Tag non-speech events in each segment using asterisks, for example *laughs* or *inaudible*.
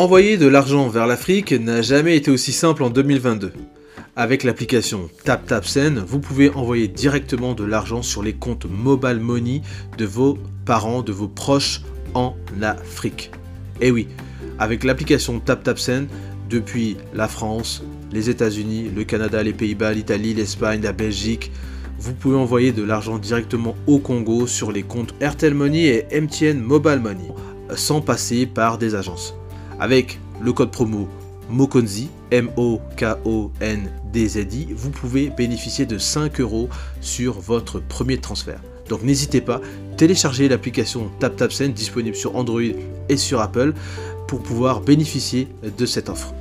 Envoyer de l'argent vers l'Afrique n'a jamais été aussi simple en 2022. Avec l'application TapTapSend, vous pouvez envoyer directement de l'argent sur les comptes Mobile Money de vos parents, de vos proches en Afrique. Et oui, avec l'application TapTapSend, depuis la France, les États-Unis, le Canada, les Pays-Bas, l'Italie, l'Espagne, la Belgique, vous pouvez envoyer de l'argent directement au Congo sur les comptes Airtel Money et MTN Mobile Money, sans passer par des agences. Avec le code promo Mokonzi, M-O-K-O-N-D-Z-I, vous pouvez bénéficier de 5 euros sur votre premier transfert. Donc n'hésitez pas, téléchargez l'application TapTapSend disponible sur Android et sur Apple pour pouvoir bénéficier de cette offre.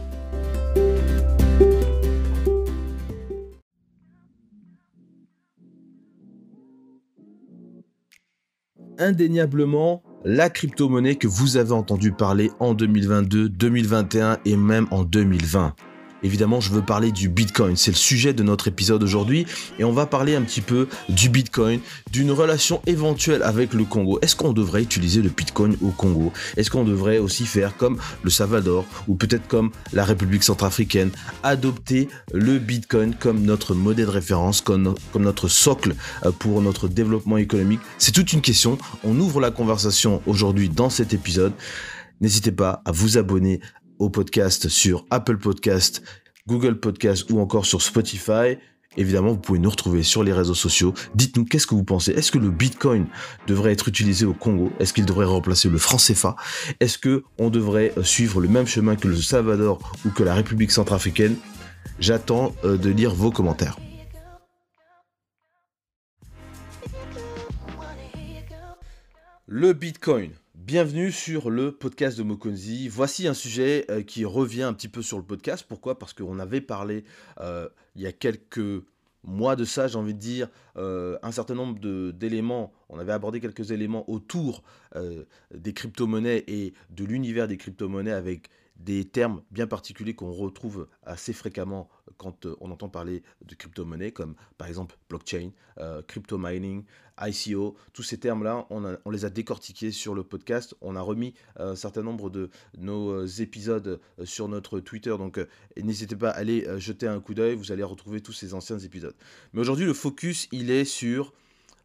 indéniablement la crypto-monnaie que vous avez entendu parler en 2022, 2021 et même en 2020. Évidemment, je veux parler du Bitcoin. C'est le sujet de notre épisode aujourd'hui. Et on va parler un petit peu du Bitcoin, d'une relation éventuelle avec le Congo. Est-ce qu'on devrait utiliser le Bitcoin au Congo? Est-ce qu'on devrait aussi faire comme le Salvador ou peut-être comme la République centrafricaine, adopter le Bitcoin comme notre modèle de référence, comme, notre socle euh, pour notre développement économique? C'est toute une question. On ouvre la conversation aujourd'hui dans cet épisode. N'hésitez pas à vous abonner au podcast sur Apple Podcast, Google Podcast ou encore sur Spotify. Évidemment, vous pouvez nous retrouver sur les réseaux sociaux. Dites-nous qu'est-ce que vous pensez? Est-ce que le Bitcoin devrait être utilisé au Congo? Est-ce qu'il devrait remplacer le franc CFA? Est-ce que on devrait euh, suivre le même chemin que le Salvador ou que la République centrafricaine? J'attends euh, de lire vos commentaires. Le Bitcoin. Bienvenue sur le podcast de Mokonzi. Voici un sujet euh, qui revient un petit peu sur le podcast. Pourquoi? Parce qu'on avait parlé euh, il y a quelques mois de ça, j'ai envie de dire, euh, un certain nombre d'éléments. On avait abordé quelques éléments autour des crypto-monnaies et de l'univers des crypto-monnaies avec des termes bien particuliers qu'on retrouve assez fréquemment quand euh, on entend parler de crypto-monnaie, comme par exemple blockchain, euh, crypto mining, ICO. Tous ces termes-là, on, les a décortiqués sur le podcast. On a remis un certain nombre de nos épisodes sur notre Twitter. Donc n'hésitez pas à aller euh, jeter un coup d'œil. Vous allez retrouver tous ces anciens épisodes. Mais aujourd'hui, le focus, il est sur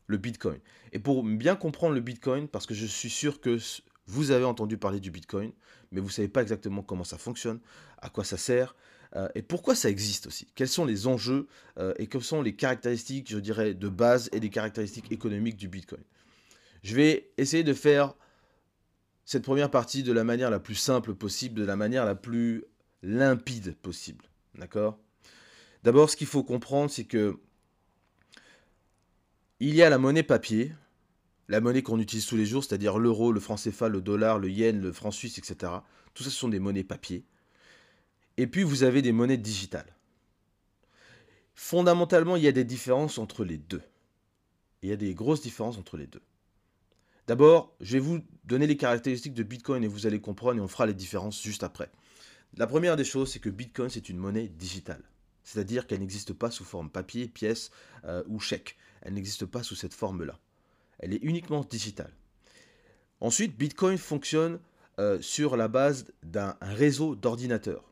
le Bitcoin. Et pour bien comprendre le Bitcoin, parce que je suis sûr que vous avez entendu parler du Bitcoin, mais vous ne savez pas exactement comment ça fonctionne, à quoi ça sert, euh, et pourquoi ça existe aussi. Quels sont les enjeux euh, et quelles sont les caractéristiques, je dirais, de base et les caractéristiques économiques du Bitcoin. Je vais essayer de faire cette première partie de la manière la plus simple possible, de la manière la plus limpide possible. D'accord? D'abord, ce qu'il faut comprendre, c'est que il y a la monnaie papier, la monnaie qu'on utilise tous les jours, c'est-à-dire l'euro, le franc CFA, le dollar, le yen, le franc suisse, etc. Tout ça, ce sont des monnaies papier. Et puis, vous avez des monnaies digitales. Fondamentalement, il y a des différences entre les deux. Il y a des grosses différences entre les deux. D'abord, je vais vous donner les caractéristiques de Bitcoin et vous allez comprendre et on fera les différences juste après. La première des choses, c'est que Bitcoin, c'est une monnaie digitale. C'est-à-dire qu'elle n'existe pas sous forme papier, pièce euh, ou chèque. Elle n'existe pas sous cette forme-là. Elle est uniquement digitale. Ensuite, Bitcoin fonctionne euh, sur la base d'un réseau d'ordinateurs.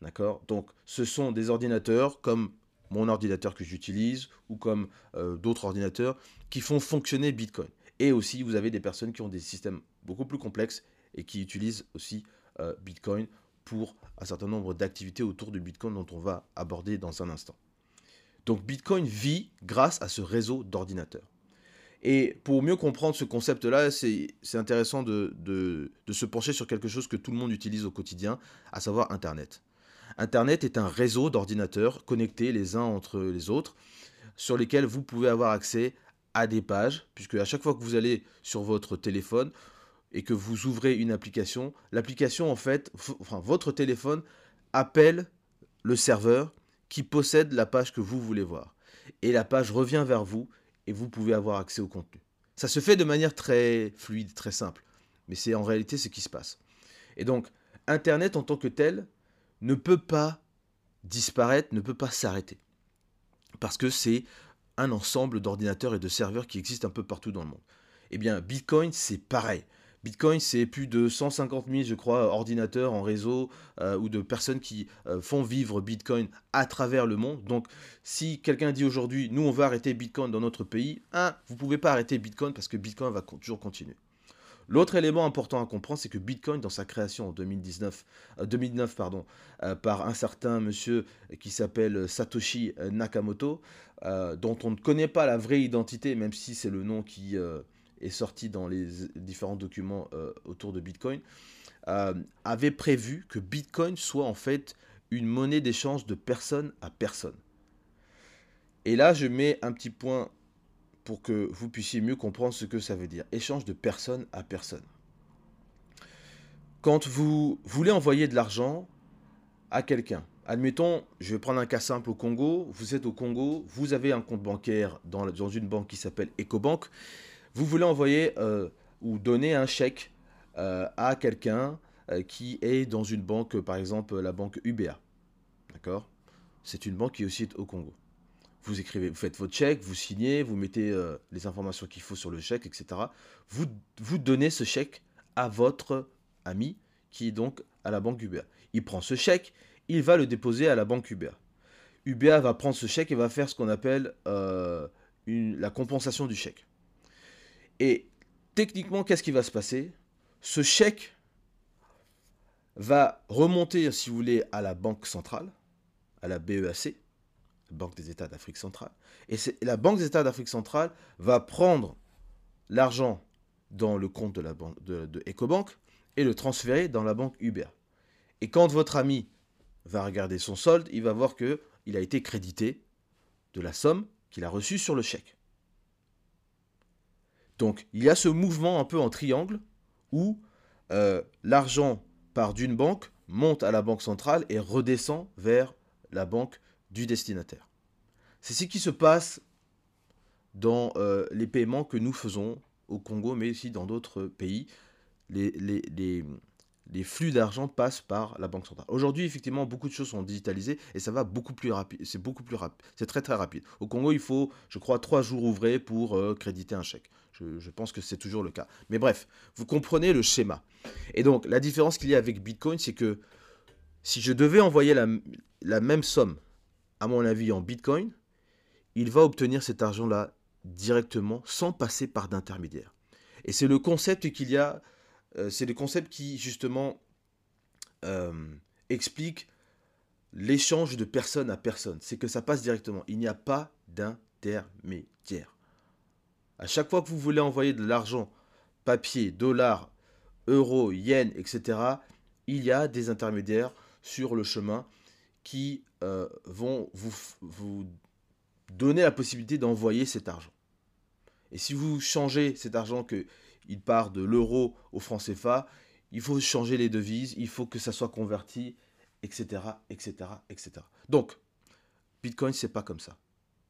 D'accord? Donc, ce sont des ordinateurs comme mon ordinateur que j'utilise ou comme euh, d'autres ordinateurs qui font fonctionner Bitcoin. Et aussi, vous avez des personnes qui ont des systèmes beaucoup plus complexes et qui utilisent aussi euh, Bitcoin pour un certain nombre d'activités autour de Bitcoin dont on va aborder dans un instant. Donc Bitcoin vit grâce à ce réseau d'ordinateurs. Et pour mieux comprendre ce concept-là, c'est intéressant de, se pencher sur quelque chose que tout le monde utilise au quotidien, à savoir Internet. Internet est un réseau d'ordinateurs connectés les uns entre les autres, sur lesquels vous pouvez avoir accès à des pages, puisque à chaque fois que vous allez sur votre téléphone et que vous ouvrez une application, l'application en fait, enfin votre téléphone appelle le serveur qui possède la page que vous voulez voir. Et la page revient vers vous et vous pouvez avoir accès au contenu. Ça se fait de manière très fluide, très simple, mais c'est en réalité ce qui se passe. Et donc, Internet en tant que tel ne peut pas disparaître, ne peut pas s'arrêter. Parce que c'est un ensemble d'ordinateurs et de serveurs qui existent un peu partout dans le monde. Eh bien, Bitcoin, c'est pareil. Bitcoin, c'est plus de 150 000, je crois, ordinateurs en réseau euh, ou de personnes qui euh, font vivre Bitcoin à travers le monde. Donc, si quelqu'un dit aujourd'hui, nous, on va arrêter Bitcoin dans notre pays, un, vous ne pouvez pas arrêter Bitcoin parce que Bitcoin va toujours continuer. L'autre élément important à comprendre, c'est que Bitcoin, dans sa création en 2019, 2009 euh, pardon, par un certain monsieur qui s'appelle Satoshi Nakamoto, dont on ne connaît pas la vraie identité, même si c'est le nom qui est sorti dans les différents documents euh, autour de Bitcoin, euh, avait prévu que Bitcoin soit en fait une monnaie d'échange de personne à personne. Et là, je mets un petit point pour que vous puissiez mieux comprendre ce que ça veut dire. Échange de personne à personne. Quand vous voulez envoyer de l'argent à quelqu'un, admettons, je vais prendre un cas simple au Congo, vous êtes au Congo, vous avez un compte bancaire dans, dans une banque qui s'appelle EcoBank, vous voulez envoyer euh, ou donner un chèque euh, à quelqu'un euh, qui est dans une banque, par exemple la banque UBA. D'accord? C'est une banque qui est aussi au Congo. Vous écrivez, vous faites votre chèque, vous signez, vous mettez les informations qu'il faut sur le chèque, etc. Vous, vous donnez ce chèque à votre ami qui est donc à la banque UBA. Il prend ce chèque, il va le déposer à la banque UBA. UBA va prendre ce chèque et va faire ce qu'on appelle la compensation du chèque. Et techniquement, qu'est-ce qui va se passer? Ce chèque va remonter, si vous voulez, à la Banque centrale, à la BEAC, Banque des États d'Afrique centrale. Et la Banque des États d'Afrique centrale va prendre l'argent dans le compte de, la EcoBank et le transférer dans la banque UBA. Et quand votre ami va regarder son solde, il va voir qu'il a été crédité de la somme qu'il a reçue sur le chèque. Donc il y a ce mouvement un peu en triangle où euh, l'argent part d'une banque, monte à la banque centrale et redescend vers la banque du destinataire. C'est ce qui se passe dans euh, les paiements que nous faisons au Congo, mais aussi dans d'autres pays. Les, flux d'argent passent par la banque centrale. Aujourd'hui, effectivement, beaucoup de choses sont digitalisées et ça va beaucoup plus rapide. C'est beaucoup plus rapide. C'est très très rapide. Au Congo, il faut, je crois, trois jours ouvrés pour euh, créditer un chèque. Je, pense que c'est toujours le cas. Mais bref, vous comprenez le schéma. Et donc, la différence qu'il y a avec Bitcoin, c'est que si je devais envoyer la, même somme, à mon avis, en Bitcoin, il va obtenir cet argent-là directement sans passer par d'intermédiaire. Et c'est le concept qu'il y a euh, c'est le concept qui, justement, euh, explique l'échange de personne à personne. C'est que ça passe directement. Il n'y a pas d'intermédiaire. À chaque fois que vous voulez envoyer de l'argent, papier, dollars, euros, yens, etc., il y a des intermédiaires sur le chemin qui euh, vont vous, vous donner la possibilité d'envoyer cet argent. Et si vous changez cet argent que il part de l'euro au franc CFA, il faut changer les devises, il faut que ça soit converti, etc., etc., etc. Donc, Bitcoin, c'est pas comme ça.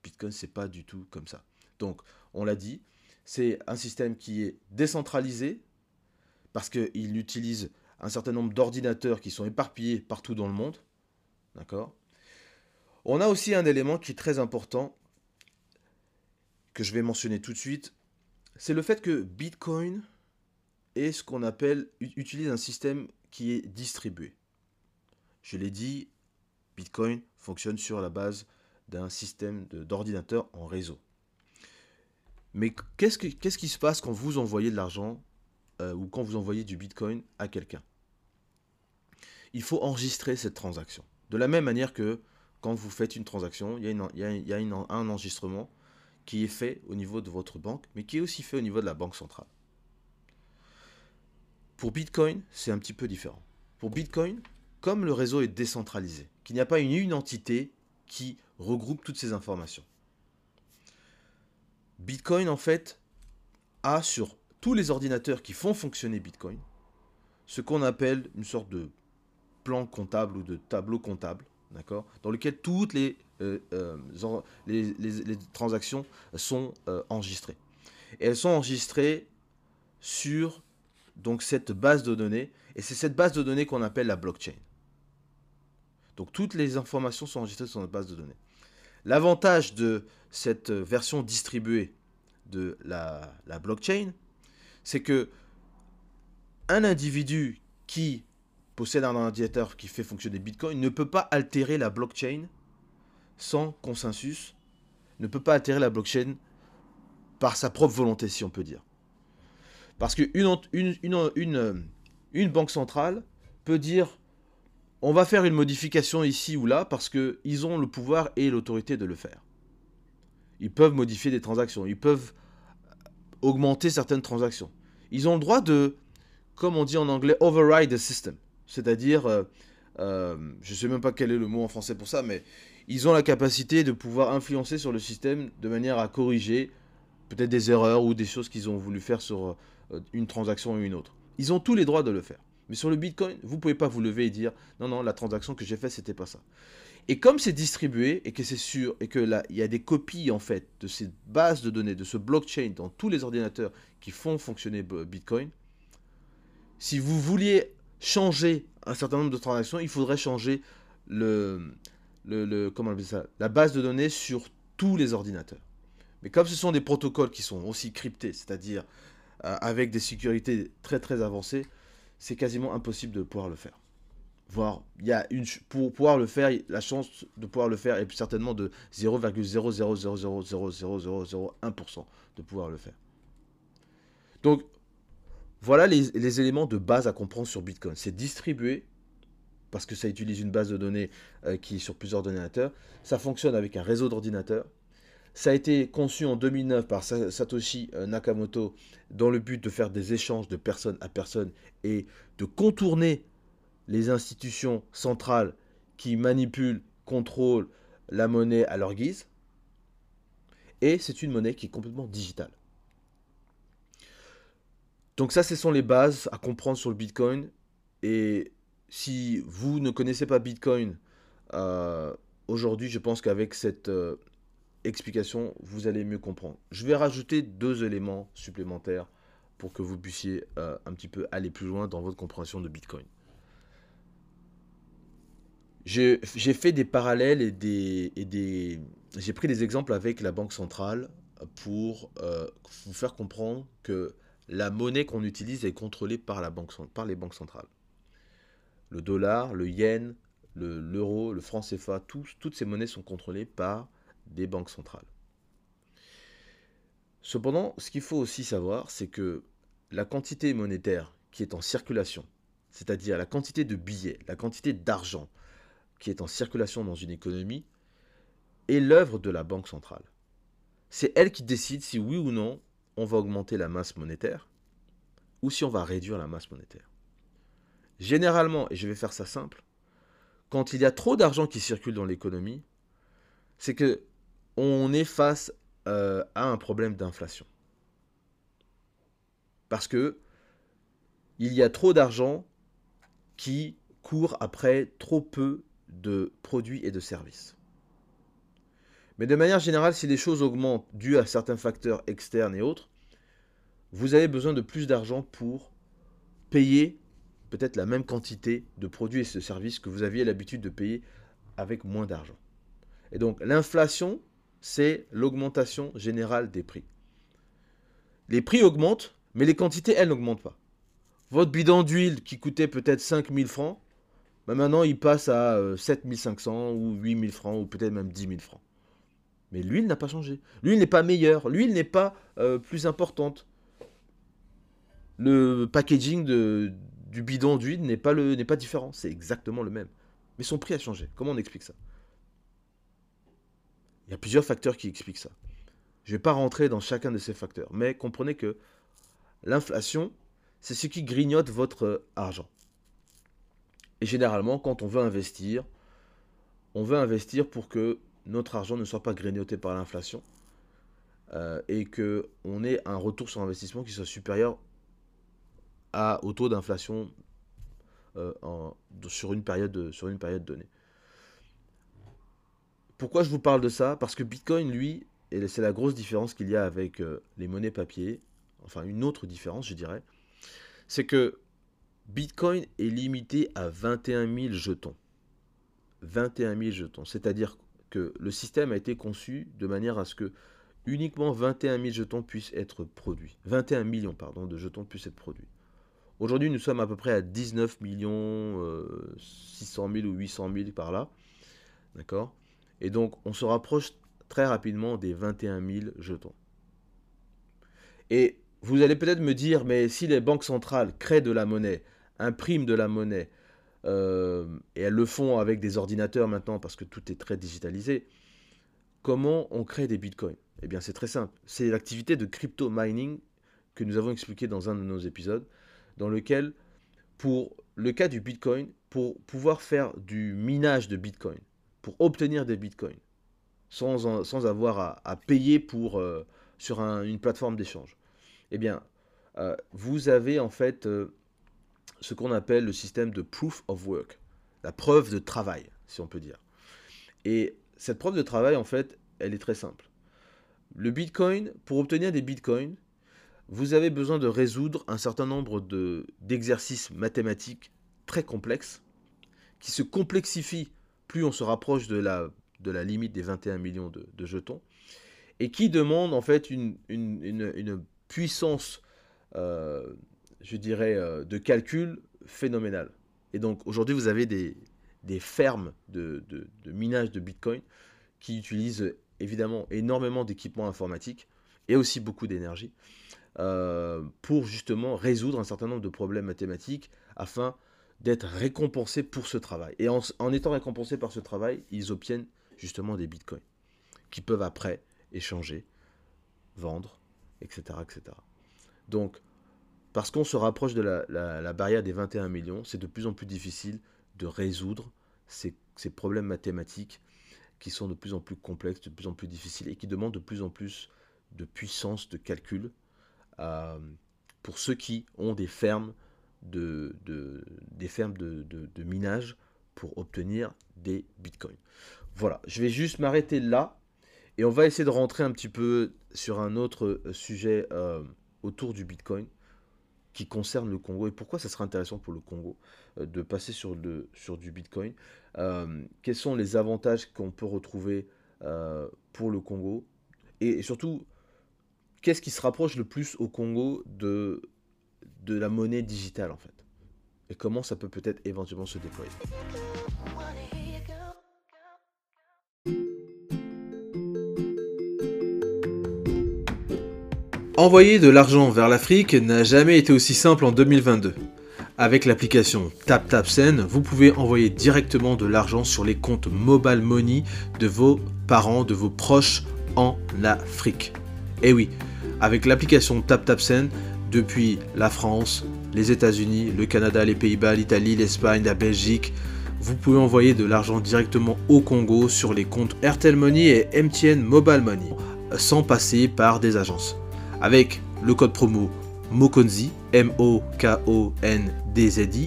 Bitcoin, c'est pas du tout comme ça. Donc, on l'a dit, c'est un système qui est décentralisé parce qu'il utilise un certain nombre d'ordinateurs qui sont éparpillés partout dans le monde. D'accord? On a aussi un élément qui est très important que je vais mentionner tout de suite, c'est le fait que Bitcoin utilise un système qui est distribué. Je l'ai dit, Bitcoin fonctionne sur la base d'un système d'ordinateur en réseau. Mais qu'est-ce, qui se passe quand vous envoyez de l'argent euh, ou quand vous envoyez du Bitcoin à quelqu'un? Il faut enregistrer cette transaction. De la même manière que quand vous faites une transaction, il y a, un enregistrement qui est fait au niveau de votre banque, mais qui est aussi fait au niveau de la banque centrale. Pour Bitcoin, c'est un petit peu différent. Pour Bitcoin, comme le réseau est décentralisé, qu'il n'y a pas une, une entité qui regroupe toutes ces informations. Bitcoin, en fait, a sur tous les ordinateurs qui font fonctionner Bitcoin ce qu'on appelle une sorte de plan comptable ou de tableau comptable, d'accord, dans lequel toutes les euh, euh, transactions sont euh, enregistrées. Et elles sont enregistrées sur cette base de données, et c'est cette base de données qu'on appelle la blockchain. Donc toutes les informations sont enregistrées sur notre base de données. L'avantage de cette version distribuée de la, blockchain, c'est que un individu qui possède un ordinateur qui fait fonctionner Bitcoin ne peut pas altérer la blockchain sans consensus, ne peut pas altérer la blockchain par sa propre volonté, si on peut dire. Parce qu'une une, une, une, banque centrale peut dire on va faire une modification ici ou là parce qu'ils ont le pouvoir et l'autorité de le faire. Ils peuvent modifier des transactions, ils peuvent augmenter certaines transactions. Ils ont le droit de, comme on dit en anglais, override the system. C'est-à-dire, euh, euh, je ne sais même pas quel est le mot en français pour ça, mais ils ont la capacité de pouvoir influencer sur le système de manière à corriger peut-être des erreurs ou des choses qu'ils ont voulu faire sur euh, une transaction ou une autre. Ils ont tous les droits de le faire. Mais sur le Bitcoin, vous ne pouvez pas vous lever et dire non, non, la transaction que j'ai faite, c'était pas ça. Et comme c'est distribué et que c'est sûr et que là, il y a des copies en fait de ces bases de données, de ce blockchain dans tous les ordinateurs qui font fonctionner Bitcoin, si vous vouliez changer un certain nombre de transactions, il faudrait changer le, le, comment ça, la base de données sur tous les ordinateurs. Mais comme ce sont des protocoles qui sont aussi cryptés, c'est-à-dire euh, avec des sécurités très très avancées, c'est quasiment impossible de pouvoir le faire. Voire, il y a une, pour pouvoir le faire, la chance de pouvoir le faire est certainement de 0,000000001% de pouvoir le faire. Donc, voilà les, les, éléments de base à comprendre sur Bitcoin. C'est distribué, parce que ça utilise une base de données euh, qui est sur plusieurs ordinateurs. Ça fonctionne avec un réseau d'ordinateurs. Ça a été conçu en 2009 par Satoshi euh, Nakamoto dans le but de faire des échanges de personne à personne et de contourner les institutions centrales qui manipulent, contrôlent la monnaie à leur guise. Et c'est une monnaie qui est complètement digitale. Donc ça, ce sont les bases à comprendre sur le Bitcoin. Et si vous ne connaissez pas Bitcoin, euh, aujourd'hui, je pense qu'avec cette euh, explication, vous allez mieux comprendre. Je vais rajouter deux éléments supplémentaires pour que vous puissiez euh, un petit peu aller plus loin dans votre compréhension de Bitcoin. J'ai fait des parallèles et des, et des j'ai pris des exemples avec la Banque centrale pour euh, vous faire comprendre que la monnaie qu'on utilise est contrôlée par, la banque, par les banques centrales. Le dollar, le yen, l'euro, le, franc CFA, toutes ces monnaies sont contrôlées par des banques centrales. Cependant, ce qu'il faut aussi savoir, c'est que la quantité monétaire qui est en circulation, c'est-à-dire la quantité de billets, la quantité d'argent qui est en circulation dans une économie, est l'œuvre de la Banque centrale. C'est elle qui décide si oui ou non on va augmenter la masse monétaire ou si on va réduire la masse monétaire. Généralement, et je vais faire ça simple, quand il y a trop d'argent qui circule dans l'économie, c'est que on est face euh, à un problème d'inflation. Parce que il y a trop d'argent qui court après trop peu de produits et de services. Mais de manière générale, si les choses augmentent dues à certains facteurs externes et autres, vous avez besoin de plus d'argent pour payer peut-être la même quantité de produits et de services que vous aviez l'habitude de payer avec moins d'argent. Et donc l'inflation c'est l'augmentation générale des prix. Les prix augmentent, mais les quantités, elles, n'augmentent pas. Votre bidon d'huile qui coûtait peut-être 5000 francs, ben maintenant il passe à 7500 euh, ou 8000 francs ou peut-être même 10 000 francs. Mais l'huile n'a pas changé. L'huile n'est pas meilleure. L'huile n'est pas euh, plus importante. Le packaging du bidon d'huile n'est pas, pas différent. C'est exactement le même. Mais son prix a changé. Comment on explique ça? Il y a plusieurs facteurs qui expliquent ça. Je ne vais pas rentrer dans chacun de ces facteurs, mais comprenez que l'inflation, c'est ce qui grignote votre argent. Et généralement, quand on veut investir, on veut investir pour que notre argent ne soit pas grignoté par l'inflation euh, et qu'on ait un retour sur investissement qui soit supérieur au taux d'inflation euh, sur, une période, sur une période donnée. Pourquoi je vous parle de ça? Parce que Bitcoin, lui, et c'est la grosse différence qu'il y a avec euh, les monnaies papier, enfin une autre différence, je dirais, c'est que Bitcoin est limité à 21 000 jetons. 21 000 jetons. C'est-à-dire que le système a été conçu de manière à ce que uniquement 21 000 jetons puissent être produits. 21 millions, pardon, de jetons puissent être produits. Aujourd'hui, nous sommes à peu près à 19 millions 600 000 ou 800 000 par là. D'accord? Et donc, on se rapproche très rapidement des 21 000 jetons. Et vous allez peut-être me dire, mais si les banques centrales créent de la monnaie, impriment de la monnaie, euh, et elles le font avec des ordinateurs maintenant parce que tout est très digitalisé, comment on crée des bitcoins? Eh bien c'est très simple, c'est l'activité de crypto mining que nous avons expliqué dans un de nos épisodes, dans lequel, pour le cas du bitcoin, pour pouvoir faire du minage de bitcoin, pour obtenir des bitcoins, sans, sans avoir à, payer euh, sur une plateforme d'échange, eh bien, euh, vous avez en fait ce qu'on appelle le système de proof of work, la preuve de travail, si on peut dire. Et cette preuve de travail, en fait, elle est très simple. Le Bitcoin, pour obtenir des Bitcoins, vous avez besoin de résoudre un certain nombre d'exercices mathématiques très complexes, qui se complexifient plus on se rapproche de la, de la limite des 21 millions de, jetons, et qui demandent en fait une, puissance euh, je dirais, euh, de calcul phénoménal. Et donc aujourd'hui, vous avez des, fermes de, minage de Bitcoin qui utilisent évidemment énormément d'équipements informatiques et aussi beaucoup d'énergie euh, pour justement résoudre un certain nombre de problèmes mathématiques afin d'être récompensés pour ce travail. Et en, en, étant récompensés par ce travail, ils obtiennent justement des bitcoins qui peuvent après échanger, vendre, etc. etc. Donc parce qu'on se rapproche de la, barrière des 21 millions, c'est de plus en plus difficile de résoudre ces, problèmes mathématiques qui sont de plus en plus complexes, de plus en plus difficiles et qui demandent de plus en plus de puissance de calcul euh, pour ceux qui ont des fermes de, de, minage pour obtenir des bitcoins. Voilà, je vais juste m'arrêter là et on va essayer de rentrer un petit peu sur un autre sujet euh, autour du bitcoin qui concerne le Congo et pourquoi ça serait intéressant pour le Congo euh, de passer sur, du Bitcoin. Euh, quels sont les avantages qu'on peut retrouver euh, pour le Congo et, surtout, qu'est-ce qui se rapproche le plus au Congo de, de la monnaie digitale en fait? Et comment ça peut peut-être éventuellement se déployer? Envoyer de l'argent vers l'Afrique n'a jamais été aussi simple en 2022. Avec l'application TapTapSend, vous pouvez envoyer directement de l'argent sur les comptes Mobile Money de vos parents, de vos proches en Afrique. Et eh oui, avec l'application TapTapSend, depuis la France, les États-Unis, le Canada, les Pays-Bas, l'Italie, l'Espagne, la Belgique, vous pouvez envoyer de l'argent directement au Congo sur les comptes Airtel Money et MTN Mobile Money, sans passer par des agences. Avec le code promo MOKONZI, M-O-K-O-N-D-Z-I,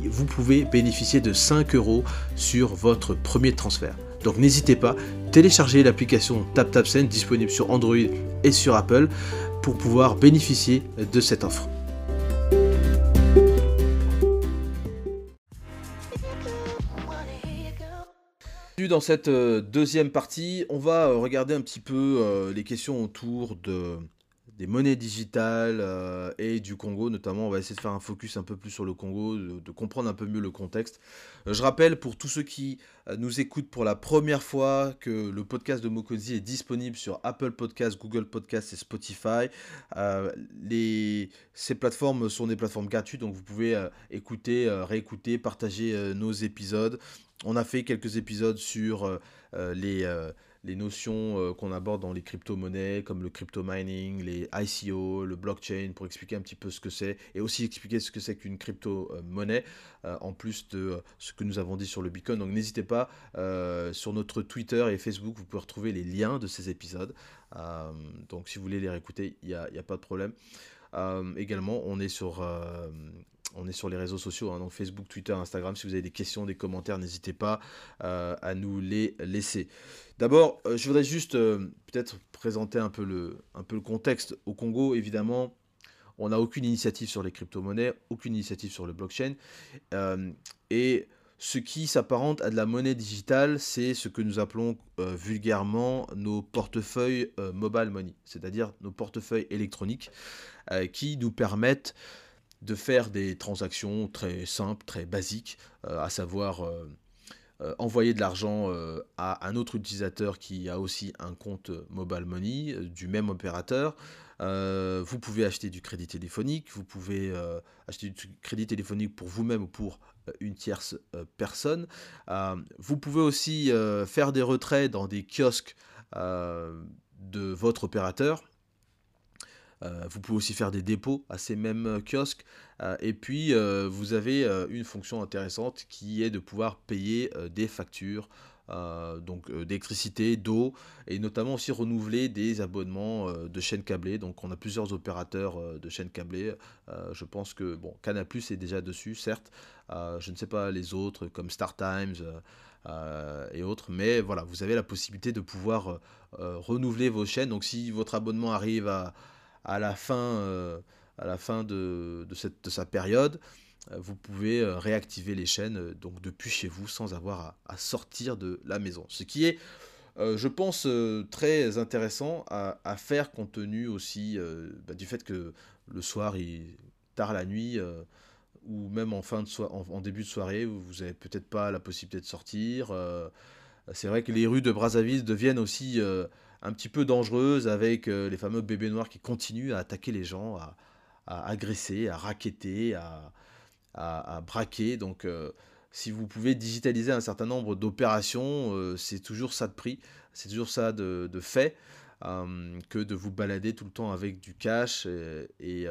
vous pouvez bénéficier de 5 euros sur votre premier transfert. Donc n'hésitez pas, téléchargez l'application TapTapSend disponible sur Android et sur Apple pour pouvoir bénéficier de cette offre. Dans cette euh, deuxième partie, on va euh, regarder un petit peu euh, les questions autour de des monnaies digitales euh, et du Congo notamment. On va essayer de faire un focus un peu plus sur le Congo, de, comprendre un peu mieux le contexte. Euh, je rappelle pour tous ceux qui euh, nous écoutent pour la première fois que le podcast de Mokozi est disponible sur Apple Podcasts, Google Podcasts et Spotify. les, ces plateformes sont des plateformes gratuites, donc vous pouvez écouter, réécouter, partager nos épisodes. On a fait quelques épisodes sur les les notions euh, qu'on aborde dans les crypto-monnaies, comme le crypto-mining, les ICO, le blockchain, pour expliquer un petit peu ce que c'est, et aussi expliquer ce que c'est qu'une crypto-monnaie, euh, en plus de euh, ce que nous avons dit sur le Bitcoin. Donc n'hésitez pas, sur notre Twitter et Facebook, vous pouvez retrouver les liens de ces épisodes. donc si vous voulez les réécouter, il n'y a, a, pas de problème. également, on est sur on est sur les réseaux sociaux, hein, donc Facebook, Twitter, Instagram. Si vous avez des questions, des commentaires, n'hésitez pas euh, à nous les laisser. D'abord, euh, je voudrais juste euh, peut-être présenter un peu, le, un peu le contexte. Au Congo, évidemment, on n'a aucune initiative sur les crypto-monnaies, aucune initiative sur le blockchain. et ce qui s'apparente à de la monnaie digitale, c'est ce que nous appelons vulgairement nos portefeuilles mobile money, c'est-à-dire nos portefeuilles électroniques qui nous permettent de faire des transactions très simples, très basiques, à savoir envoyer de l'argent à un autre utilisateur qui a aussi un compte Mobile Money du même opérateur. vous pouvez acheter du crédit téléphonique, vous pouvez acheter du crédit téléphonique pour vous-même ou pour une tierce personne. vous pouvez aussi faire des retraits dans des kiosques de votre opérateur. Vous pouvez aussi faire des dépôts à ces mêmes kiosques. et puis, vous avez une fonction intéressante qui est de pouvoir payer des factures euh, donc euh, d'électricité, d'eau, et notamment aussi renouveler des abonnements euh, de chaînes câblées. Donc on a plusieurs opérateurs de chaînes câblées. je pense que bon, Canal est déjà dessus, certes. je ne sais pas les autres comme Star Times. et autres. Mais voilà, vous avez la possibilité de pouvoir renouveler vos chaînes. Donc si votre abonnement arrive à, à la fin, à la fin de, de, cette, de sa période, euh, vous pouvez euh, réactiver les chaînes euh, donc depuis chez vous sans avoir à, sortir de la maison. Ce qui est, je pense, très intéressant à, faire compte tenu aussi bah, du fait que le soir, il, tard la nuit, ou même en, fin de en, début de soirée, vous n'avez peut-être pas la possibilité de sortir. c'est vrai que les rues de Brazzaville deviennent aussi un petit peu dangereuses avec les fameux bébés noirs qui continuent à attaquer les gens, à, agresser, à raqueter, à, braquer. Donc, euh, si vous pouvez digitaliser un certain nombre d'opérations, euh, c'est toujours ça de prix, c'est toujours ça de, fait. Euh, que de vous balader tout le temps avec du cash. Et,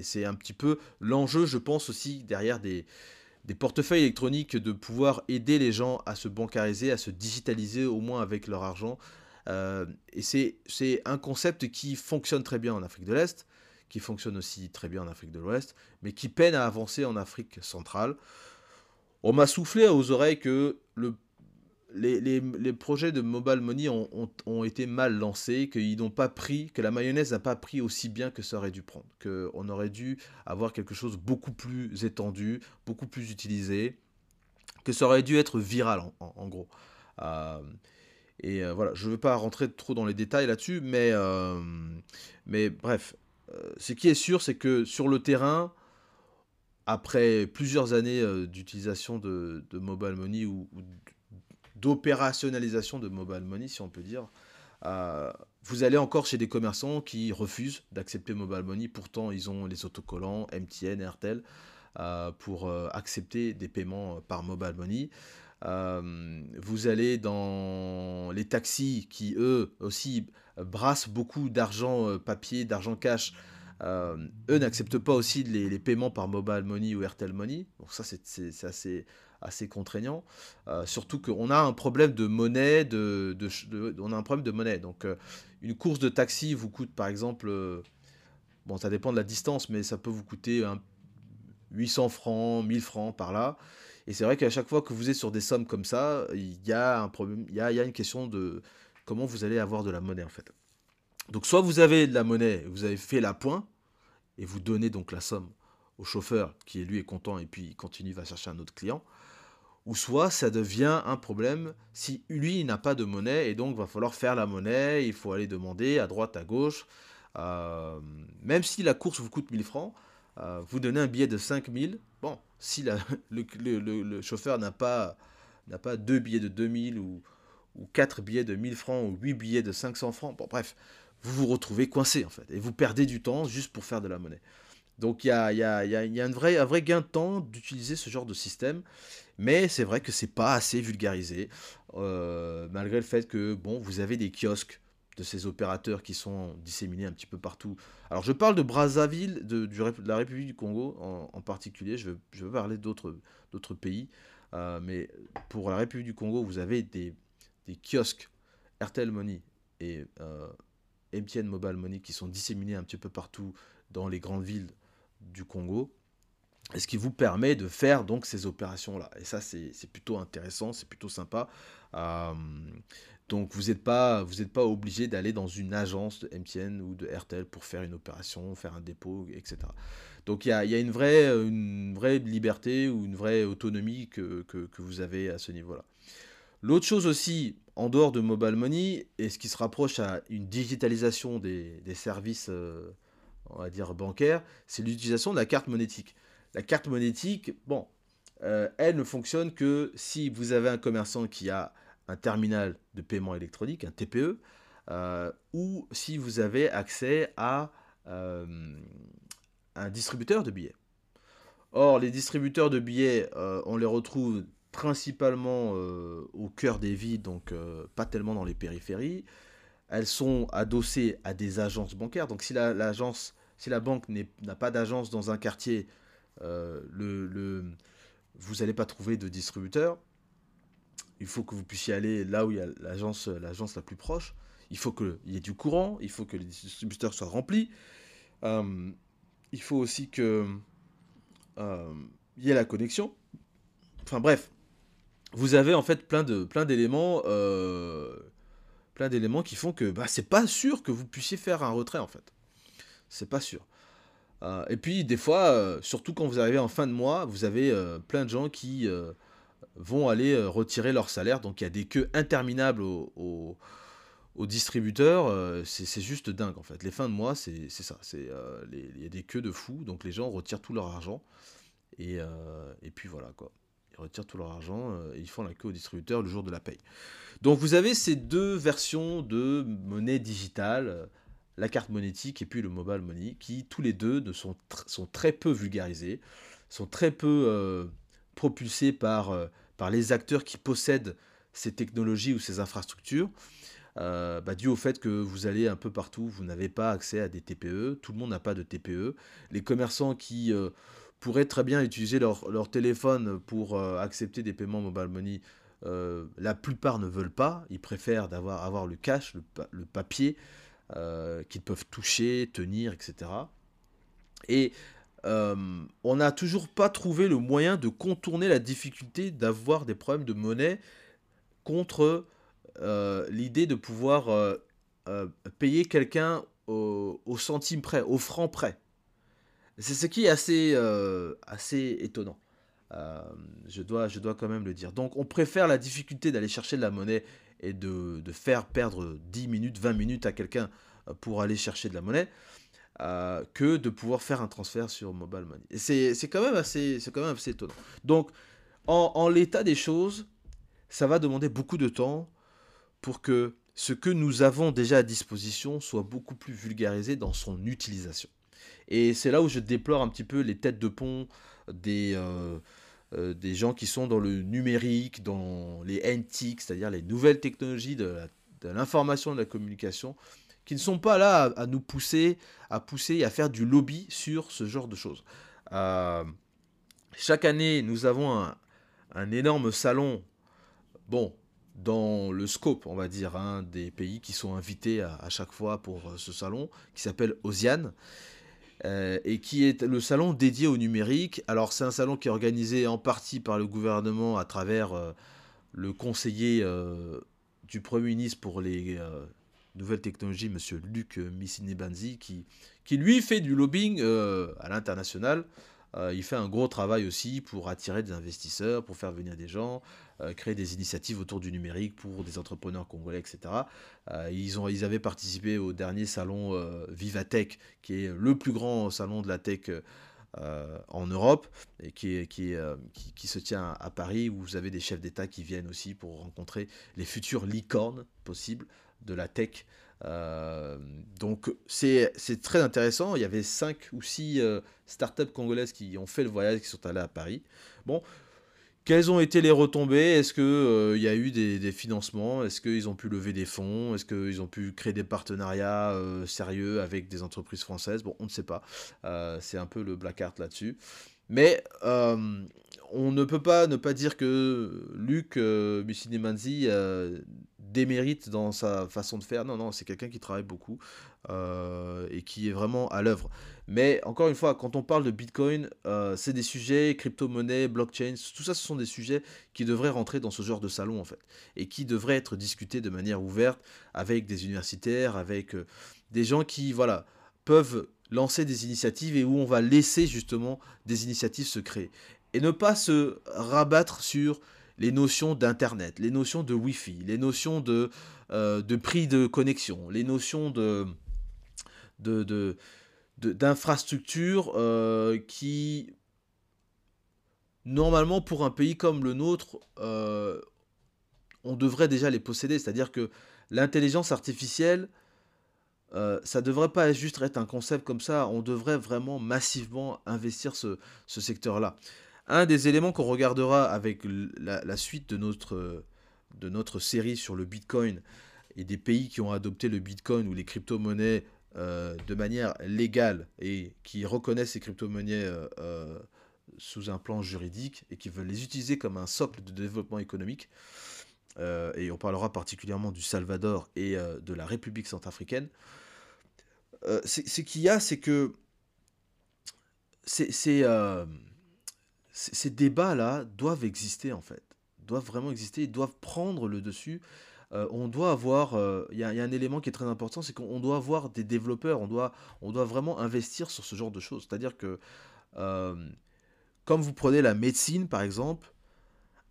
c'est un petit peu l'enjeu, je pense aussi, derrière des, des, portefeuilles électroniques, de pouvoir aider les gens à se bancariser, à se digitaliser au moins avec leur argent. Et c'est un concept qui fonctionne très bien en Afrique de l'Est qui fonctionne aussi très bien en Afrique de l'Ouest, mais qui peine à avancer en Afrique centrale. On m'a soufflé aux oreilles que le, les, projets de mobile money ont, été mal lancés, qu'ils n'ont pas pris, que la mayonnaise n'a pas pris aussi bien que ça aurait dû prendre, qu'on aurait dû avoir quelque chose beaucoup plus étendu, beaucoup plus utilisé, que ça aurait dû être viral en, gros. Euh, et euh, voilà, je ne veux pas rentrer trop dans les détails là-dessus, mais, euh, mais bref, euh, ce qui est sûr, c'est que sur le terrain, après plusieurs années euh, d'utilisation de, mobile money ou, d'opérationnalisation de mobile money, si on peut dire, euh, vous allez encore chez des commerçants qui refusent d'accepter mobile money. Pourtant, ils ont les autocollants MTN, Airtel pour accepter des paiements par mobile money. Vous allez dans les taxis qui, eux aussi, brassent beaucoup d'argent euh, papier, d'argent cash. Euh, eux n'acceptent pas aussi les, paiements par mobile money ou Airtel money. Donc ça, c'est assez, contraignant. Euh, surtout qu'on a un problème de monnaie, on a un problème de monnaie. Donc une course de taxi vous coûte par exemple, bon ça dépend de la distance, mais ça peut vous coûter 800 francs, 1000 francs par là. Et c'est vrai qu'à chaque fois que vous êtes sur des sommes comme ça, il y a un problème, il y une question de, comment vous allez avoir de la monnaie en fait. Donc soit vous avez de la monnaie, vous avez fait la pointe, et vous donnez donc la somme au chauffeur qui lui est content et puis il continue, va chercher un autre client. Ou soit ça devient un problème si lui n'a pas de monnaie et donc va falloir faire la monnaie, il faut aller demander à droite, à gauche. Euh, même si la course vous coûte 1000 francs, euh, vous donnez un billet de 5000. Bon, si *laughs* le, chauffeur n'a pas, n'a deux billets de 2000 ou, ou 4 billets de 1000 francs ou 8 billets de 500 francs. Bon, bref, vous vous retrouvez coincé en fait. Et vous perdez du temps juste pour faire de la monnaie. Donc il y a, y a, y a un, vrai, un vrai gain de temps d'utiliser ce genre de système. Mais c'est vrai que c'est pas assez vulgarisé. Euh, malgré le fait que, bon, vous avez des kiosques de ces opérateurs qui sont disséminés un petit peu partout. Alors je parle de Brazzaville, de, la République du Congo en, particulier. Je veux, je parler d'autres pays. Euh, mais pour la République du Congo, vous avez des des kiosques Airtel Money et euh, MTN Mobile Money qui sont disséminés un petit peu partout dans les grandes villes du Congo. Et ce qui vous permet de faire donc ces opérations-là. Et ça, c'est plutôt intéressant, c'est plutôt sympa. Euh, donc vous n'êtes pas, pas obligé d'aller dans une agence de MTN ou de Airtel pour faire une opération, faire un dépôt, etc. Donc il y a, une, vraie, liberté ou une vraie autonomie que, que, vous avez à ce niveau-là. L'autre chose aussi, en dehors de mobile money, et ce qui se rapproche à une digitalisation des, services, euh, on va dire bancaire, c'est l'utilisation de la carte monétique. La carte monétique, bon, euh, elle ne fonctionne que si vous avez un commerçant qui a un terminal de paiement électronique, un TPE, euh, ou si vous avez accès à euh, un distributeur de billets. Or, les distributeurs de billets, on les retrouve principalement au cœur des villes, donc pas tellement dans les périphéries. Elles sont adossées à des agences bancaires. Donc, si l'agence, si la banque n'a pas d'agence dans un quartier, vous n'allez pas trouver de distributeur il faut que vous puissiez aller là où il y a l'agence, la plus proche. Il faut qu'il y ait du courant, il faut que les distributeurs soient remplis. Euh, il faut aussi que euh, y ait la connexion. Enfin bref, vous avez en fait euh, plein d'éléments qui font que bah, c'est pas sûr que vous puissiez faire un retrait en fait. C'est pas sûr. et puis des fois, surtout quand vous arrivez en fin de mois, vous avez plein de gens qui vont aller euh, retirer leur salaire. Donc il y a des queues interminables aux, distributeurs. Euh, c'est juste dingue en fait. Les fins de mois, c'est ça. Euh, il y a des queues de fous. Donc les gens retirent tout leur argent. Et, puis voilà quoi. Ils retirent tout leur argent et ils font la queue au distributeur le jour de la paye. Donc vous avez ces deux versions de monnaie digitale la carte monétique et puis le mobile money, qui tous les deux ne sont, sont très peu vulgarisés, sont très peu propulsés par par les acteurs qui possèdent ces technologies ou ces infrastructures, euh, bah, dû au fait que vous allez un peu partout, vous n'avez pas accès à des TPE, tout le monde n'a pas de TPE. Les commerçants qui euh, pourraient très bien utiliser leur, téléphone pour euh, accepter des paiements mobile money, la plupart ne veulent pas, ils préfèrent avoir le cash, le, papier, qu'ils peuvent toucher, tenir, etc. Et euh, on n'a toujours pas trouvé le moyen de contourner la difficulté d'avoir des problèmes de monnaie contre euh, l'idée de pouvoir euh, payer quelqu'un au, centime près, au franc près. C'est ce qui est assez, assez étonnant. je, dois, je dois quand même le dire. Donc on préfère la difficulté d'aller chercher de la monnaie et de, de, faire perdre 10 minutes, 20 minutes à quelqu'un pour aller chercher de la monnaie euh, que de pouvoir faire un transfert sur mobile money. C'est quand, même assez, quand même assez étonnant. Donc, en, l'état des choses, ça va demander beaucoup de temps pour que ce que nous avons déjà à disposition soit beaucoup plus vulgarisé dans son utilisation. Et c'est là où je déplore un petit peu les têtes de pont des, euh, euh, des gens qui sont dans le numérique, dans les NTIC, c'est-à-dire les nouvelles technologies de l'information et de la communication, qui ne sont pas là à, nous pousser, à pousser et à faire du lobby sur ce genre de choses. Euh, chaque année, nous avons un, énorme salon, bon, dans le scope, on va dire, hein, des pays qui sont invités à, chaque fois pour euh, ce salon, qui s'appelle Ozian. Euh, et qui est le salon dédié au numérique. Alors c'est un salon qui est organisé en partie par le gouvernement à travers le conseiller du Premier ministre pour les nouvelle technologie, monsieur Luc Missinibanzi, qui, qui lui fait du lobbying euh, à l'international. Euh, il fait un gros travail aussi pour attirer des investisseurs, pour faire venir des gens, euh, créer des initiatives autour du numérique pour des entrepreneurs congolais, etc. ils, ont, ils avaient participé au dernier salon Vivatech, qui est le plus grand salon de la tech en Europe et qui, qui, qui, qui, se tient à Paris, où vous avez des chefs d'État qui viennent aussi pour rencontrer les futures licornes possibles de la tech. Euh, donc c'est très intéressant. Il y avait cinq ou six euh, startups congolaises qui ont fait le voyage, qui sont allées à Paris. Bon, quelles ont été les retombées? Est-ce qu'il euh, y a eu des, financements? Est-ce qu'ils ont pu lever des fonds? Est-ce qu'ils ont pu créer des partenariats sérieux avec des entreprises françaises? Bon, on ne sait pas. c'est un peu le black art là-dessus. Mais on ne peut pas ne pas dire que Luc euh, Manzi démérite dans sa façon de faire. Non, non, c'est quelqu'un qui travaille beaucoup euh, et qui est vraiment à l'œuvre. Mais encore une fois, quand on parle de Bitcoin, euh, c'est des sujets, crypto-monnaie, blockchain, tout ça, ce sont des sujets qui devraient rentrer dans ce genre de salon en fait. Et qui devraient être discutés de manière ouverte avec des universitaires, avec euh, des gens qui, voilà, peuvent lancer des initiatives et où on va laisser justement des initiatives se créer. Et ne pas se rabattre sur les notions d'Internet, les notions de Wi-Fi, les notions de, euh, de prix de connexion, les notions de, de, d'infrastructures qui, normalement, pour un pays comme le nôtre, on devrait déjà les posséder. C'est-à-dire que l'intelligence artificielle, euh, ça devrait pas juste être un concept comme ça, on devrait vraiment massivement investir ce, ce secteur-là. Un des éléments qu'on regardera avec la, suite de notre, série sur le Bitcoin et des pays qui ont adopté le Bitcoin ou les crypto-monnaies euh, de manière légale et qui reconnaissent ces crypto-monnaies euh, sous un plan juridique et qui veulent les utiliser comme un socle de développement économique. Euh, et on parlera particulièrement du Salvador et euh, de la République centrafricaine, euh, ce qu'il y a, c'est que ces débats-là doivent exister en fait, doivent vraiment exister, ils doivent prendre le dessus. on doit avoir, il y, a un élément qui est très important, c'est qu'on doit avoir des développeurs, on doit, on doit vraiment investir sur ce genre de choses. C'est-à-dire que, comme vous prenez la médecine par exemple,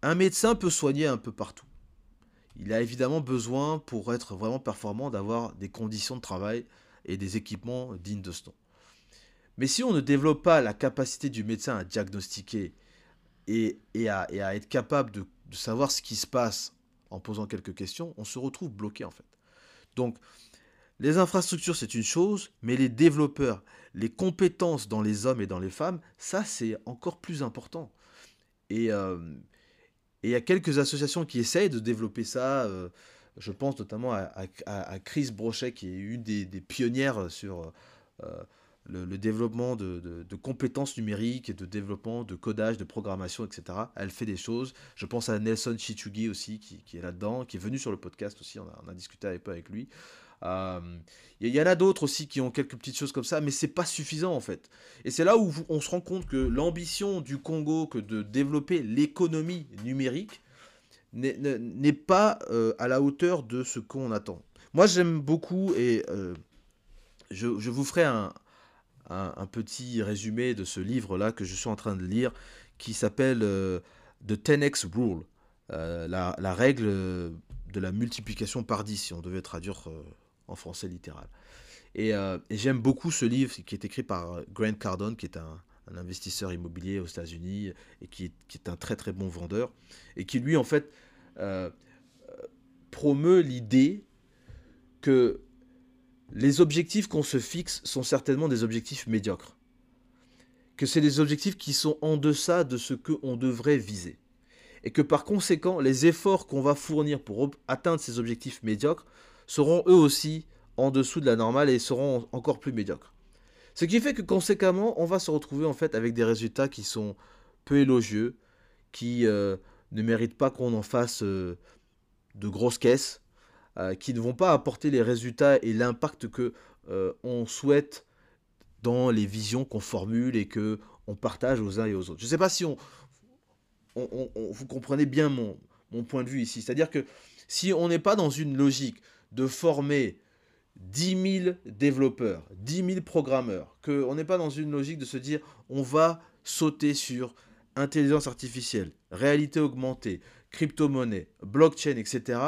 un médecin peut soigner un peu partout il a évidemment besoin, pour être vraiment performant, d'avoir des conditions de travail et des équipements dignes de ce nom. Mais si on ne développe pas la capacité du médecin à diagnostiquer et, à, être capable de, savoir ce qui se passe en posant quelques questions, on se retrouve bloqué en fait. Donc, les infrastructures, c'est une chose, mais les développeurs, les compétences dans les hommes et dans les femmes, ça, c'est encore plus important. Et, euh, il y a quelques associations qui essayent de développer ça. Euh, je pense notamment à, Chris Brochet, qui est une des, pionnières sur euh, le, développement de, compétences numériques de développement de codage, de programmation, etc. Elle fait des choses. Je pense à Nelson Chichugi aussi, qui, est là-dedans, qui est venu sur le podcast aussi. On a, a discuté un peu avec lui. Euh, il y en a d'autres aussi qui ont quelques petites choses comme ça, mais c'est pas suffisant en fait. Et c'est là où on se rend compte que l'ambition du Congo que de développer l'économie numérique n'est pas euh, à la hauteur de ce qu'on attend. Moi j'aime beaucoup et euh, je, vous ferai un, petit résumé de ce livre-là que je suis en train de lire qui s'appelle The 10x Rule, la, la, règle de la multiplication par 10 si on devait traduire en français littéral. Euh, et, j'aime beaucoup ce livre qui est écrit par euh, Grant Cardone, qui est un, investisseur immobilier aux États-Unis et qui est, un très très bon vendeur. Et qui lui, en fait, euh, promeut l'idée que les objectifs qu'on se fixe sont certainement des objectifs médiocres. Que c'est des objectifs qui sont en deçà de ce qu'on devrait viser. Et que par conséquent, les efforts qu'on va fournir pour atteindre ces objectifs médiocres seront eux aussi en dessous de la normale et seront encore plus médiocres. Ce qui fait que conséquemment, on va se retrouver en fait avec des résultats qui sont peu élogieux, qui euh, ne méritent pas qu'on en fasse euh, de grosses caisses, euh, qui ne vont pas apporter les résultats et l'impact que on souhaite dans les visions qu'on formule et que on partage aux uns et aux autres. Je ne sais pas si on, vous comprenez bien mon, mon point de vue ici. C'est-à-dire que si on n'est pas dans une logique de former 10 000 développeurs, 10 000 programmeurs, qu'on n'est pas dans une logique de se dire on va sauter sur intelligence artificielle, réalité augmentée, crypto-monnaie, blockchain, etc.,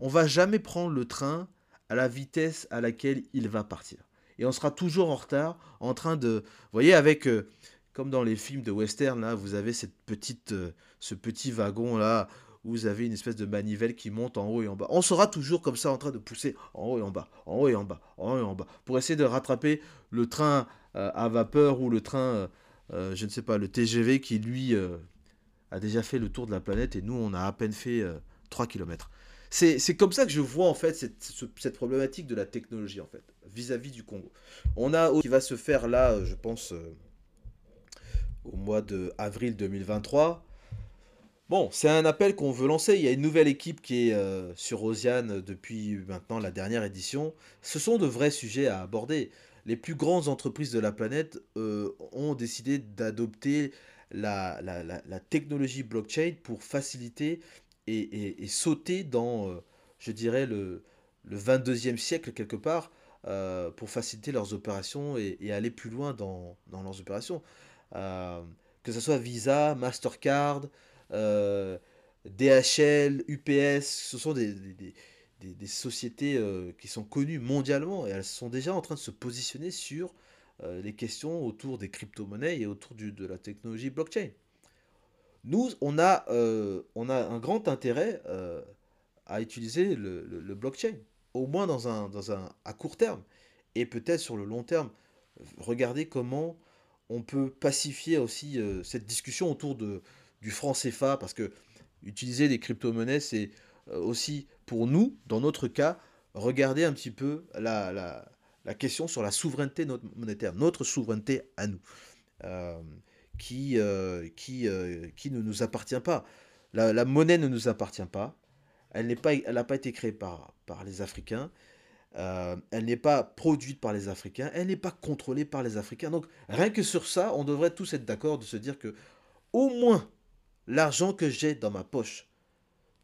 on va jamais prendre le train à la vitesse à laquelle il va partir. Et on sera toujours en retard, en train de... Vous voyez, avec... Euh, comme dans les films de western, là, vous avez cette petite, euh, ce petit wagon là vous avez une espèce de manivelle qui monte en haut et en bas. On sera toujours comme ça en train de pousser en haut et en bas, en haut et en bas, en haut et en bas, pour essayer de rattraper le train euh, à vapeur ou le train, je ne sais pas, le TGV qui lui a déjà fait le tour de la planète et nous on a à peine fait 3 km. C'est comme ça que je vois en fait cette, problématique de la technologie en fait, vis-à-vis -vis du Congo. On a qui va se faire là, je pense, au mois de avril 2023 Bon, c'est un appel qu'on veut lancer. Il y a une nouvelle équipe qui est euh, sur Osiane depuis maintenant la dernière édition. Ce sont de vrais sujets à aborder. Les plus grandes entreprises de la planète euh, ont décidé d'adopter la, technologie blockchain pour faciliter et, sauter dans, euh, je dirais, le, le 22e siècle quelque part, pour faciliter leurs opérations et, aller plus loin dans, leurs opérations. que ce soit Visa, Mastercard, euh, DHL, UPS, ce sont des, sociétés euh, qui sont connues mondialement et elles sont déjà en train de se positionner sur les questions autour des crypto-monnaies et autour de la technologie blockchain. Nous, on a, on a un grand intérêt à utiliser le, blockchain, au moins dans un, dans un, à court terme, et peut-être sur le long terme. Regardez comment on peut pacifier aussi euh, cette discussion autour de, du franc CFA, parce que utiliser des crypto-monnaies, c'est euh, aussi pour nous, dans notre cas, regarder un petit peu la, la, question sur la souveraineté monétaire, notre souveraineté à nous, euh, qui, qui, qui ne nous appartient pas. La, la, monnaie ne nous appartient pas. Elle n'a pas, pas été créée par, par les Africains. Euh, elle n'est pas produite par les Africains, elle n'est pas contrôlée par les Africains. Donc rien que sur ça, on devrait tous être d'accord de se dire que au moins l'argent que j'ai dans ma poche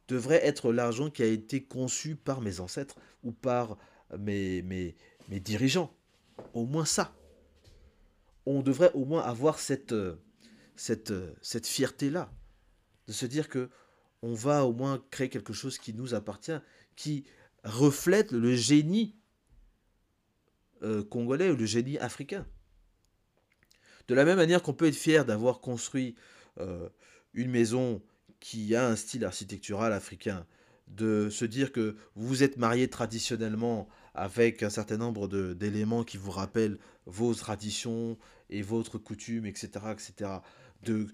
devrait être l'argent qui a été conçu par mes ancêtres ou par mes, mes, mes dirigeants. Au moins ça. On devrait au moins avoir cette, cette, cette fierté-là. De se dire que on va au moins créer quelque chose qui nous appartient, qui reflète le génie euh, congolais ou le génie africain. De la même manière qu'on peut être fier d'avoir construit euh, une maison qui a un style architectural africain, de se dire que vous êtes marié traditionnellement avec un certain nombre d'éléments qui vous rappellent vos traditions et votre coutume, etc., etc de,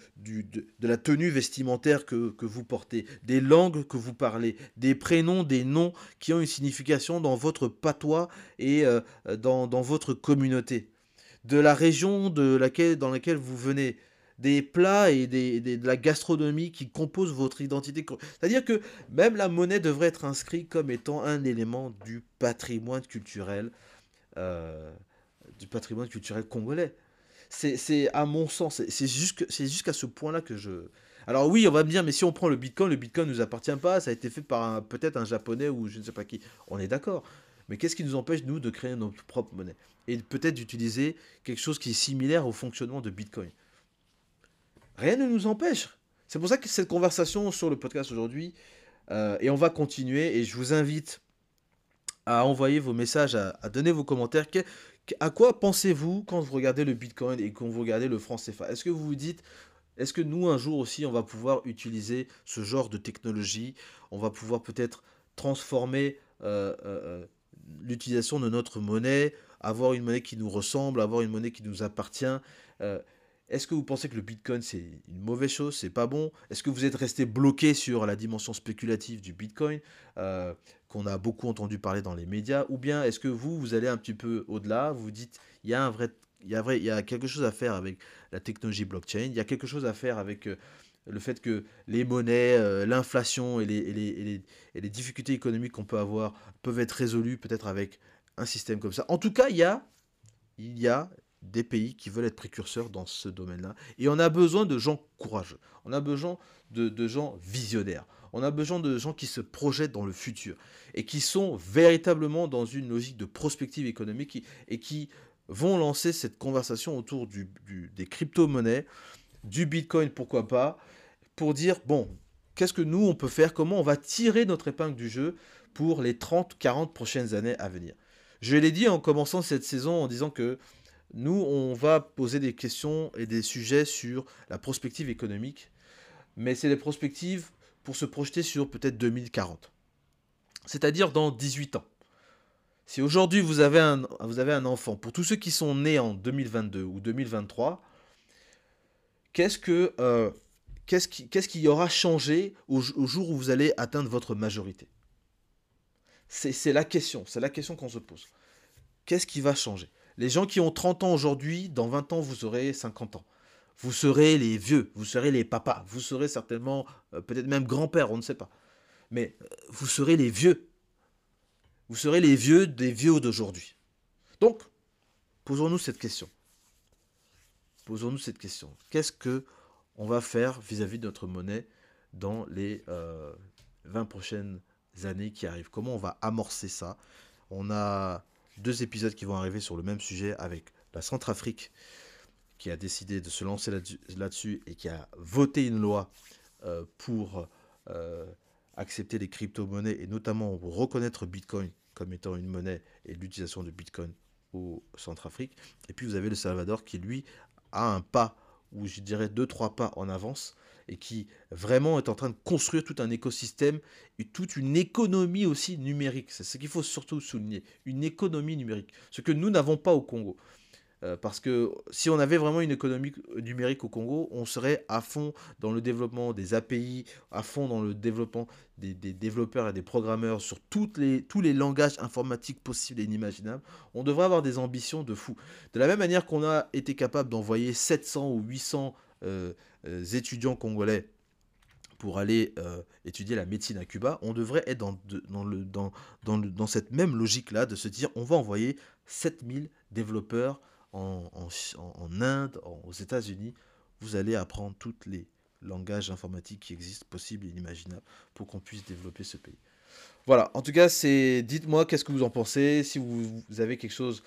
la tenue vestimentaire que, vous portez, des langues que vous parlez, des prénoms, des noms qui ont une signification dans votre patois et euh, dans, votre communauté, de la région de laquelle, dans laquelle vous venez, des plats et de la gastronomie qui composent votre identité. C'est-à-dire que même la monnaie devrait être inscrite comme étant un élément du patrimoine culturel, euh, du patrimoine culturel congolais. C'est à mon sens, c'est jusqu'à ce point-là que je... Alors oui, on va me dire, mais si on prend le Bitcoin, le Bitcoin ne nous appartient pas, ça a été fait par peut-être un japonais ou je ne sais pas qui. On est d'accord. Mais qu'est-ce qui nous empêche, nous, de créer notre propre monnaie Et peut-être d'utiliser quelque chose qui est similaire au fonctionnement de Bitcoin? Rien ne nous empêche. C'est pour ça que cette conversation sur le podcast aujourd'hui, euh, et on va continuer, et je vous invite à envoyer vos messages, à, à donner vos commentaires. À quoi pensez-vous quand vous regardez le Bitcoin et quand vous regardez le franc CFA? Est-ce que vous vous dites, est-ce que nous, un jour aussi, on va pouvoir utiliser ce genre de technologie? On va pouvoir peut-être transformer euh, euh, euh, l'utilisation de notre monnaie, avoir une monnaie qui nous ressemble, avoir une monnaie qui nous appartient est-ce que vous pensez que le Bitcoin c'est une mauvaise chose, c'est pas bon? Est-ce que vous êtes resté bloqué sur la dimension spéculative du Bitcoin euh, qu'on a beaucoup entendu parler dans les médias? Ou bien est-ce que vous, vous allez un petit peu au-delà Vous dites, il y a un vrai, il y a vrai, il y a quelque chose à faire avec la technologie blockchain. Il y a quelque chose à faire avec euh, le fait que les monnaies, euh, l'inflation et les, et, les, et les, difficultés économiques qu'on peut avoir peuvent être résolues peut-être avec un système comme ça. En tout cas, il y a, il y a des pays qui veulent être précurseurs dans ce domaine-là. Et on a besoin de gens courageux. On a besoin de, gens visionnaires. On a besoin de gens qui se projettent dans le futur et qui sont véritablement dans une logique de prospective économique et qui vont lancer cette conversation autour des crypto-monnaies, du Bitcoin, pourquoi pas, pour dire, bon, qu'est-ce que nous, on peut faire, comment on va tirer notre épingle du jeu pour les 30, 40 prochaines années à venir? Je l'ai dit en commençant cette saison en disant que nous, on va poser des questions et des sujets sur la prospective économique, mais c'est des prospectives pour se projeter sur peut-être 2040. C'est-à-dire dans 18 ans. Si aujourd'hui vous, avez un, enfant, pour tous ceux qui sont nés en 2022 ou 2023, qu'est-ce que euh, qui, qui aura changé au, jour où vous allez atteindre votre majorité? C'est, la question, c'est la question qu'on se pose. Qu'est-ce qui va changer? Les gens qui ont 30 ans aujourd'hui, dans 20 ans, vous aurez 50 ans. Vous serez les vieux, vous serez les papas, vous serez certainement euh, peut-être même grand-père, on ne sait pas. Mais euh, vous serez les vieux. Vous serez les vieux des vieux d'aujourd'hui. Donc, posons-nous cette question. Posons-nous cette question. Qu'est-ce que on va faire vis-à-vis de notre monnaie dans les 20 euh, prochaines années qui arrivent? Comment on va amorcer ça? On a deux épisodes qui vont arriver sur le même sujet avec la Centrafrique qui a décidé de se lancer là-dessus et qui a voté une loi euh, pour euh, accepter les crypto-monnaies et notamment reconnaître Bitcoin comme étant une monnaie et l'utilisation de Bitcoin au Centrafrique. Et puis vous avez le Salvador qui, lui, a un pas, ou je dirais deux, trois pas en avance, et qui vraiment est en train de construire tout un écosystème et toute une économie aussi numérique. C'est ce qu'il faut surtout souligner, une économie numérique. Ce que nous n'avons pas au Congo. Euh, parce que si on avait vraiment une économie numérique au Congo, on serait à fond dans le développement des API, à fond dans le développement des, développeurs et des programmeurs sur les, tous les langages informatiques possibles et inimaginables. On devrait avoir des ambitions de fou. De la même manière qu'on a été capable d'envoyer 700 ou 800 euh, euh, étudiants congolais pour aller étudier la médecine à Cuba, on devrait être dans, dans, le, dans, dans, dans cette même logique-là de se dire on va envoyer 7000 développeurs en, Inde, aux États-Unis, vous allez apprendre tous les langages informatiques qui existent, possibles et inimaginables, pour qu'on puisse développer ce pays. Voilà, en tout cas, c'est dites-moi qu'est-ce que vous en pensez, si vous, avez quelque chose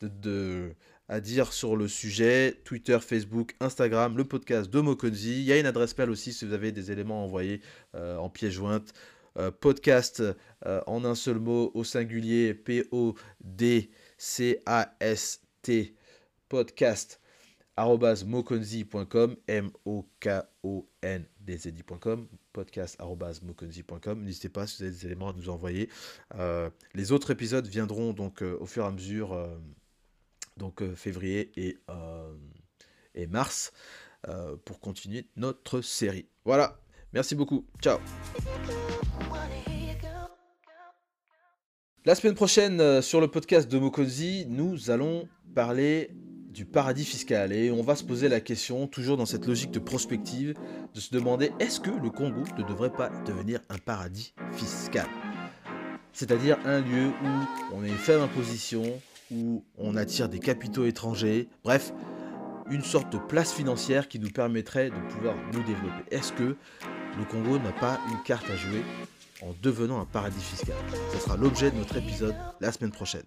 de, à dire sur le sujet, Twitter, Facebook, Instagram, le podcast de Mokonzi. Il y a une adresse mail aussi si vous avez des éléments à envoyer euh, en pièce jointe. Euh, podcast euh, en un seul mot au singulier P-O-D-C-A-S-T podcast mokonzi.com m o k o n d z i.com podcast mokonzi.com n'hésitez pas si vous avez des éléments à nous envoyer les autres épisodes viendront donc au fur et à mesure donc février et, et mars pour continuer notre série. Voilà. Merci beaucoup. Ciao. La semaine prochaine sur le podcast de Mokonzi nous allons parler du paradis fiscal. Et on va se poser la question, toujours dans cette logique de prospective, de se demander est-ce que le Congo ne devrait pas devenir un paradis fiscal? C'est-à-dire un lieu où on a une faible imposition, où on attire des capitaux étrangers, bref, une sorte de place financière qui nous permettrait de pouvoir nous développer. Est-ce que le Congo n'a pas une carte à jouer en devenant un paradis fiscal? Ce sera l'objet de notre épisode la semaine prochaine.